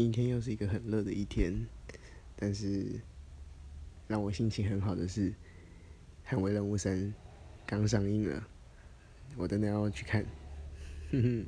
今天又是一个很热的一天但是让我心情很好的是捍卫任务三刚上映了我真的要去看。哼 哼